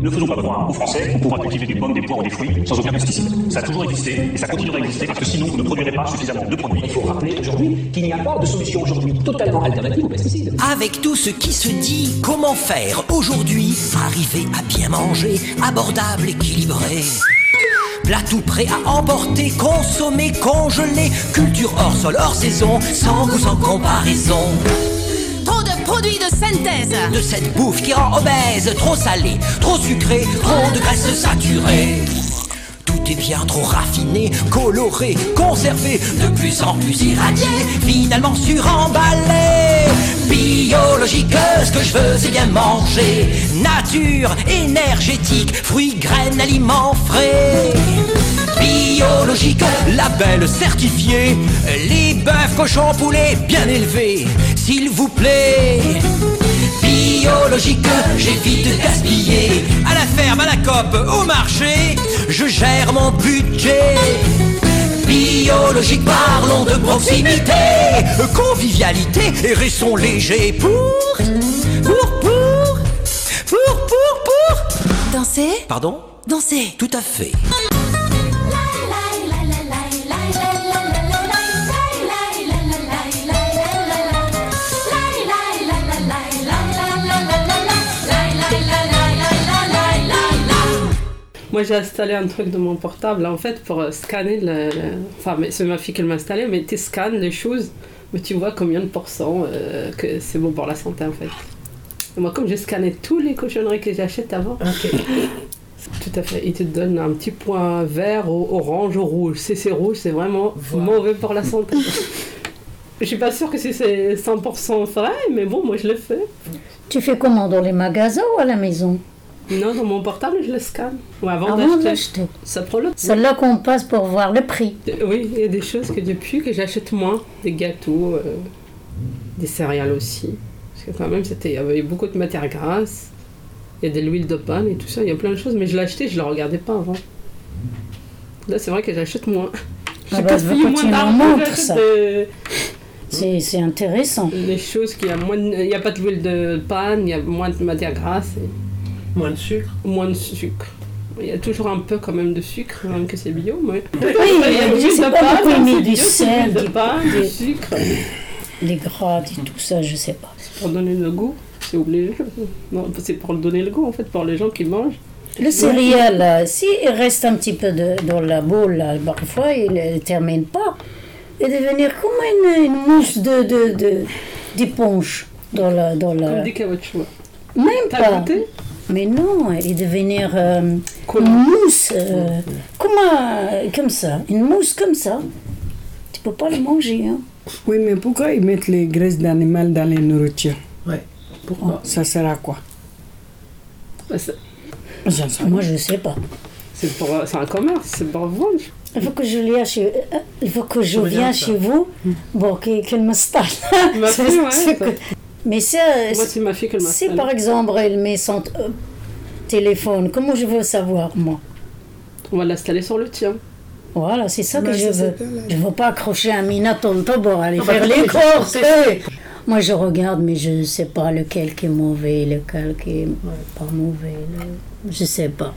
Ne faisons pas croire aux Français qu'on pourra cultiver des pommes, des poires ou des fruits sans aucun pesticide. Ça a toujours existé et ça continuera à exister parce que sinon vous ne produirez pas suffisamment de produits. Il faut rappeler aujourd'hui qu'il n'y a pas de solution aujourd'hui totalement alternative aux pesticides.
Avec tout ce qui se dit, comment faire aujourd'hui Arriver à bien manger, abordable, équilibré? Plat tout prêt à emporter, consommer, congeler. Culture hors sol, hors saison, sans goût, sans comparaison.
Trop de produits de synthèse.
De cette bouffe qui rend obèse, trop salée, trop sucrée, trop de graisse saturée. Bien trop raffiné, coloré, conservé, de plus en plus irradié, finalement suremballé. Biologique, ce que je veux c'est bien manger. Nature, énergétique, fruits, graines, aliments frais. Biologique, label certifié. Les bœufs, cochons, poulets bien élevés, s'il vous plaît. Biologique, j'évite de gaspiller. À la ferme, à la cope, au marché, je gère mon budget. Biologique, parlons de proximité, convivialité et restons légers pour, pour, pour, pour, pour, pour.
Danser?
Pardon?
Danser
Tout à fait.
Moi, j'ai installé un truc de mon portable, en fait, pour euh, scanner le. le- Enfin, mais c'est ma fille qui l'a installé, mais tu scannes les choses, mais tu vois combien de pourcents euh, que c'est bon pour la santé, en fait. Et moi, comme j'ai scanné tous les cochonneries que j'achète avant, tout à fait, il te donne un petit point vert, orange, rouge. Si c'est rouge, c'est vraiment mauvais pour la santé. Je suis pas sûre que si c'est 100% vrai, mais bon, moi je le fais.
Tu fais comment Dans les magasins ou à la maison?
Non, dans mon portable, je le scanne. Ou avant,
Avant
d'acheter. Ça prend le
C'est là qu'on passe pour voir le prix.
Oui, il y a des choses que depuis que j'achète moins, des gâteaux, euh, des céréales aussi. Parce que quand même, il y avait beaucoup de matières grasses, il y a de l'huile de palme et tout ça, il y a plein de choses, mais je acheté, je ne le regardais pas avant. Là, c'est vrai que j'achète moins.
Ah
J'ai
bah,
gaspillé
quand
moins
ça. C'est intéressant.
Les choses qui a moins, de- il n'y a pas d'huile de palme, il y a moins de matières grasses. et-
Moins de sucre.
Moins de sucre. Il y a toujours un peu quand même de sucre, même que c'est bio, mais...
Oui,
il y a de
pas il met
c'est
du
c'est
sel, des-
palme, du sucre.
Les gras et tout ça, je sais pas.
Pour donner le goût, c'est obligé. Non, c'est pour donner le goût en fait, pour les gens qui mangent.
Le céréal, là, s'il reste un petit peu de, dans la boule, parfois il ne termine pas. Et devenir comme une, une mousse de, de, de, d'éponge dans la, dans la...
Comme des caoutchoucs.
Même
T'as
pas.
goûté
Mais non, et devenir euh, une mousse, euh, comme, un- comme ça, une mousse comme ça. Tu peux pas le manger, hein.
Oui, mais pourquoi ils mettent les graisses d'animal dans les nourritures?
Ouais. Pourquoi?
Ça sert à quoi?
Moi, je sais pas.
C'est pour, c'est un commerce, c'est pour vendre.
Il faut que je vienne chez, euh, il faut que je vienne
ça.
chez vous, bon, que- qu'elle m'installe.
Ma
C'est-
ouais,
Mais ça,
Moi, c'est ma fille qui
si par exemple elle met son euh, téléphone, comment je veux savoir, moi?
On va l'installer sur le tien.
Voilà, c'est ça que
Bah,
je veux. Je ne veux pas accrocher un minatonto pour aller
Ah, bah,
faire les courses. Moi, je regarde, mais je ne sais pas lequel qui est mauvais, lequel qui est pas mauvais. Je ne sais pas.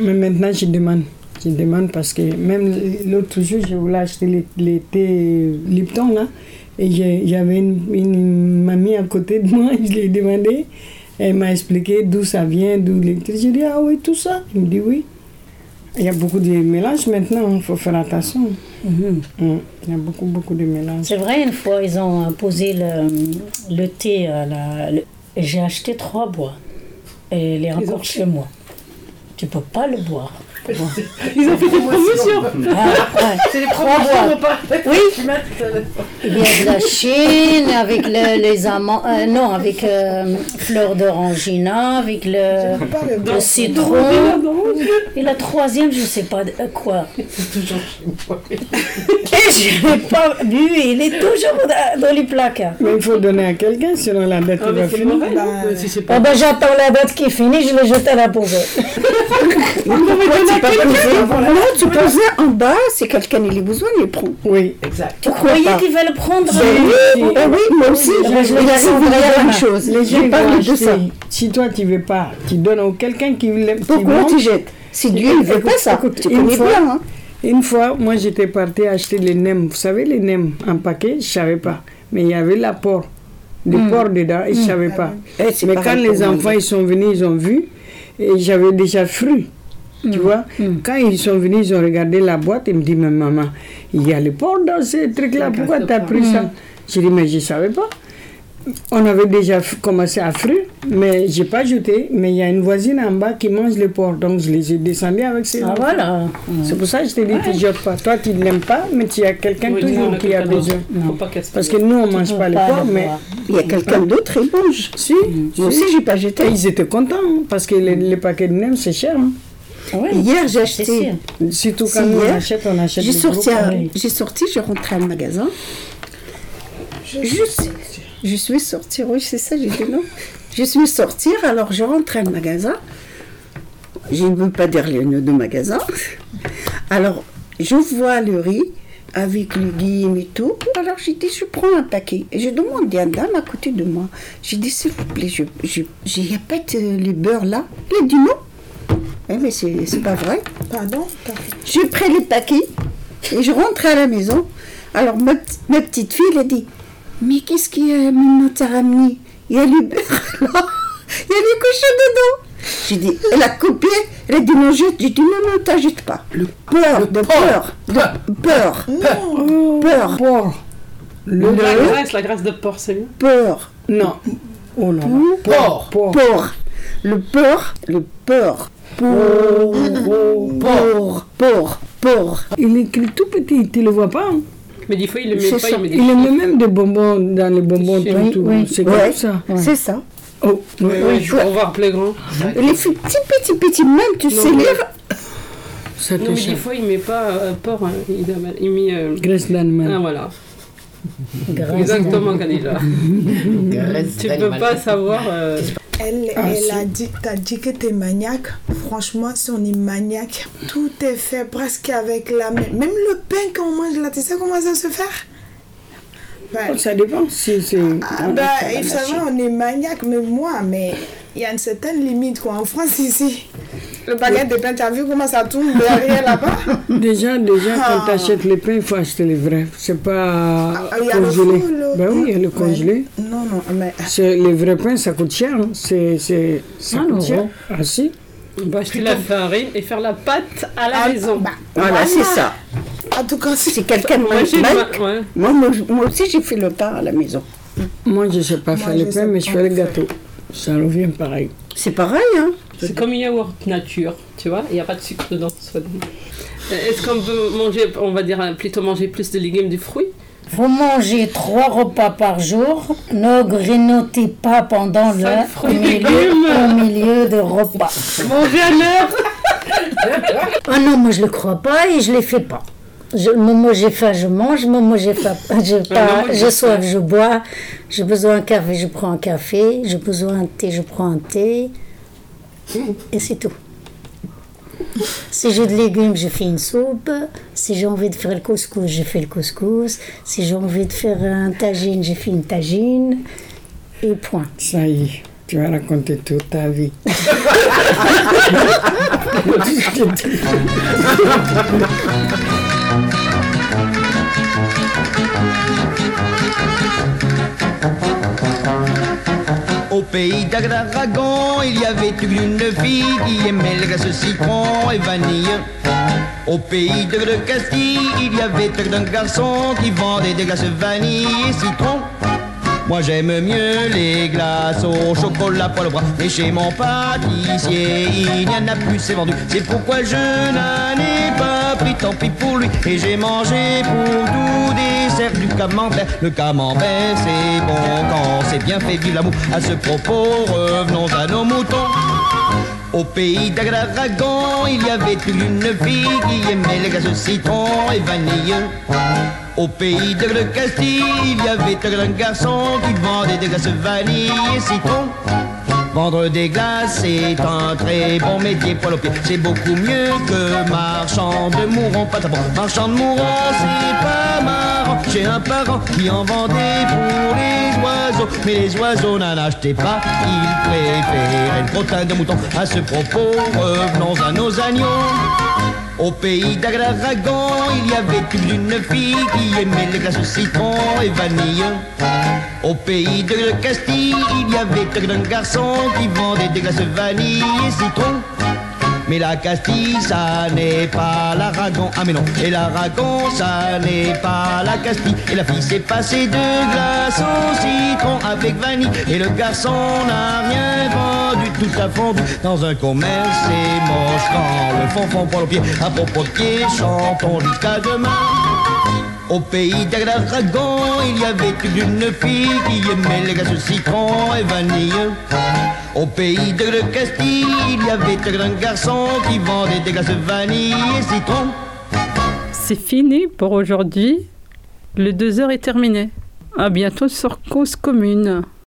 Mais maintenant, je demande. Je demande parce que même l'autre jour, je voulais acheter les, les thés Lipton, là. Et avait une, une mamie à côté de moi, je lui ai demandé. Elle m'a expliqué d'où ça vient, d'où l'électricité. J'ai dit, ah oui, tout ça. Il me dit oui. Il y a beaucoup de mélanges maintenant, il faut faire attention. Mm. Il y a beaucoup, beaucoup de mélanges.
C'est vrai, une fois, ils ont euh, posé le, le thé le- J'ai acheté trois bois. Et est encore chez moi. Tu peux pas le boire.
Ils ont fait des promotions.
Ah.
C'est des
Trois
promotions, pas
Oui.
Euh,
Il y a de la Chine avec le- les amandes, euh, non, avec euh, fleur d'orangina, avec le, le citron. Et la troisième, je sais pas de- euh, quoi.
C'est toujours chez moi.
Et je l'ai pas bu, il est toujours dans- les placards.
Mais il faut donner à quelqu'un, sinon la date
Ah,
va finir.
si c'est pas-
Ah ben, j'attends la date qui est finie, je le jette à la poubelle.
C'est pas tu posais en bas, si quelqu'un il a besoin, il prend.
Oui.
Exact.
Tu croyais qu'il va le prendre
oui, ben oui, moi aussi, je je dire la même chose.
Vont
parlé de ça.
Si toi tu veux pas, tu donnes à quelqu'un qui veut. qui
Pourquoi tu jettes? Si Dieu ne veut pas ça, tu connais bien. Hein?
Une fois, moi j'étais partie acheter les nems. Vous savez, les nems en paquet, je savais pas. Mais il y avait la porc, du
Mm.
porc dedans, et je
Mm.
savais pas.
Eh, c'est
Mais quand les enfants ils sont venus, ils ont vu, et j'avais déjà fru. Tu vois, quand ils sont venus, ils ont regardé la boîte, ils me disent, mais maman, il y a le porc dans ces trucs-là, pourquoi tu as pris ça J'ai dit, mais je ne savais pas. on avait déjà commencé à frire, mais j'ai pas jeté. Mais il y a une voisine en bas qui mange les porcs, donc je les ai descendus avec ses
Ah,
enfants.
voilà.
C'est pour ça que je t'ai dit, tu ne jettes pas. Toi, tu ne l'aimes pas, mais tu as quelqu'un
Oui,
toujours qui a besoin. Parce que nous, on ne mange pas les
pas
porcs,
le
mais.
voir. Il y a quelqu'un d'autre, il mange.
Si,
Moi aussi, j'ai pas jeté.
Et ils étaient contents, hein, parce que les, les paquets de nems, c'est cher. hein.
Hier, j'ai acheté.
Surtout
C'est
quand on achète, on achète
J'ai sorti, j'ai sorti, j'ai rentré à un magasin. Je, je suis sortie, oui, c'est ça, j'ai dit non. Je suis sortie, alors je rentre à un magasin. Je ne veux pas dire le nom de magasin. Alors, je vois le riz avec le guillem et tout. Alors, j'ai dit, je prends un paquet. Et je demande à une dame à côté de moi. J'ai dit, s'il vous plaît, je, je, je- il n'y a pas de le beurre là Il a dit non. Eh, mais c'est c'est pas vrai.
Pardon
Je prends les paquets et je rentre à la maison. Alors ma, ma petite fille, elle a dit Mais qu'est-ce qu'il y a, maman t'a ramené Il y a le beurre là, il y a les cochons dedans. J'ai dit Elle a copié, elle a dit Non, jette. J'ai dit Non, non, t'ajoutes pas. Le beurre, de de beurre, beurre, beurre.
Le,
Le
la graisse, la graisse de porc, c'est mieux.
beurre.
Non. Oh là là.
Porc.
Porc.
Porc. Le beurre. Le beurre. Porc. Porc. Porc. Porc.
Il est tout petit, tu ne le vois pas. hein?
Mais des fois, il le met pas,
ça.
il met des
Il met même des bonbons dans les bonbons.
Oui,
tout,
oui.
C'est
Ouais,
comme ça.
c'est ça.
Oh, oui,
Oui, il faut voir plus grand.
Les filles, petit, petit, petit, même, tu sais
mais-
lire.
Ça
Non, mais des fois, il met pas euh, porc, hein, il, met. euh,
Graisse d'animal.
Ah, voilà.
Graisse
Exactement.
Graisse
tu peux
d'animal.
pas savoir. euh,
Elle,
Ah,
elle
si.
a dit, t'as dit que t'es maniaque. Franchement, si on est maniaque, tout est fait presque avec la main. Même le pain qu'on mange là, tu sais comment ça se fait? Ouais.
Ça dépend si c'est.
Ah, bah, savez, on est maniaque, mais moi, mais il y a une certaine limite quoi. En France, ici, le baguette de pain, tu as vu comment ça tourne derrière là-bas?
Déjà, déjà
Ah.
quand tu achètes les pains, il faut acheter les vrais. C'est pas
Ah, il y a le
congelé.
le-
Ben oui, il y a le congelé.
Non, non, mais.
Les vrais pains, ça coûte cher. hein. C'est, c'est, ça coûte cher. Ah si
On va acheter la farine et faire la pâte à la
Ah,
maison.
bah,
Voilà, c'est ça.
En tout cas,
Si quelqu'un
Moi,
mange
j'ai
mal,
ma- ouais.
moi, moi, moi aussi, j'ai fait le pain à la maison.
Moi, je ne sais pas
Moi,
faire
sais
pains, mais je fais les
faire.
gâteaux. Ça revient pareil.
C'est pareil, hein
C'est comme un yaourt nature, tu vois, il n'y a pas de sucre dedans. Euh, Est-ce qu'on peut manger, on va dire euh, plutôt manger plus de légumes, de fruits?
Vous mangez trois repas par jour. Ne grigotez pas pendant le au milieu,
légumes.
au milieu de repas.
Manger à l'heure
Ah non, moi je le crois pas et je les fais pas. Je, moment j'ai faim, je mange. Moment j'ai faim, j'ai pas, j'ai soif, je bois. J'ai besoin d'un café, je prends un café. J'ai besoin d'un thé, je prends un thé. Et c'est tout. Si j'ai de légumes, je fais une soupe. Si j'ai envie de faire le couscous, je fais le couscous. Si j'ai envie de faire un tagine, je fais une tagine. Et point.
Ça y est, tu vas raconter toute ta vie.
Au pays d'Adragon, il y avait une fille qui aimait le glace citron et vanille. Au pays de le Castille, il y avait un garçon qui vendait des glaces vanille et citron. Moi j'aime mieux les glaces au chocolat pour le bras. Mais chez mon pâtissier il n'y en a plus c'est vendu. C'est pourquoi je n'en ai pas pris tant pis pour lui. Et j'ai mangé pour tout dessert Le camembert c'est bon quand c'est bien fait vive l'amour À ce propos revenons à nos moutons au pays d'Adragon, il y avait une fille qui aimait les glaces citron et vanille. Au pays de le Castille, il y avait un garçon qui vendait des glaces vanille et citron. Vendre des glaces, c'est un très bon métier pour le pied. C'est beaucoup mieux que marchand de mourons, pas. Marchand de mourons, c'est pas marrant. J'ai un parent qui en vendait pour les oiseaux. Mais les oiseaux n'en achetaient pas. Ils préféraient le crottin de mouton. À ce propos, revenons à nos agneaux. Au pays d'Adragon, il y avait une fille qui aimait les glaces citron et vanille. Au pays de le Castille, il y avait un garçon qui vendait des glaces vanille et citron. Mais la Castille, ça n'est pas l'Aragon. Ah mais non, et l'Aragon, ça n'est pas la Castille. Et la fille s'est passée de glace au citron avec vanille. Et le garçon n'a rien vendu, tout a fondu dans un commerce. C'est moche quand le fond fond pour le pied. À propos de pied, chantons jusqu'à demain. Au pays d'Aragon, il y avait une fille qui aimait les au citron et vanille. Au pays de Castille, il y avait un garçon qui vendait des glaces vanille et citron.
C'est fini pour aujourd'hui. Le 2 heures est terminé. À bientôt sur Cause Commune.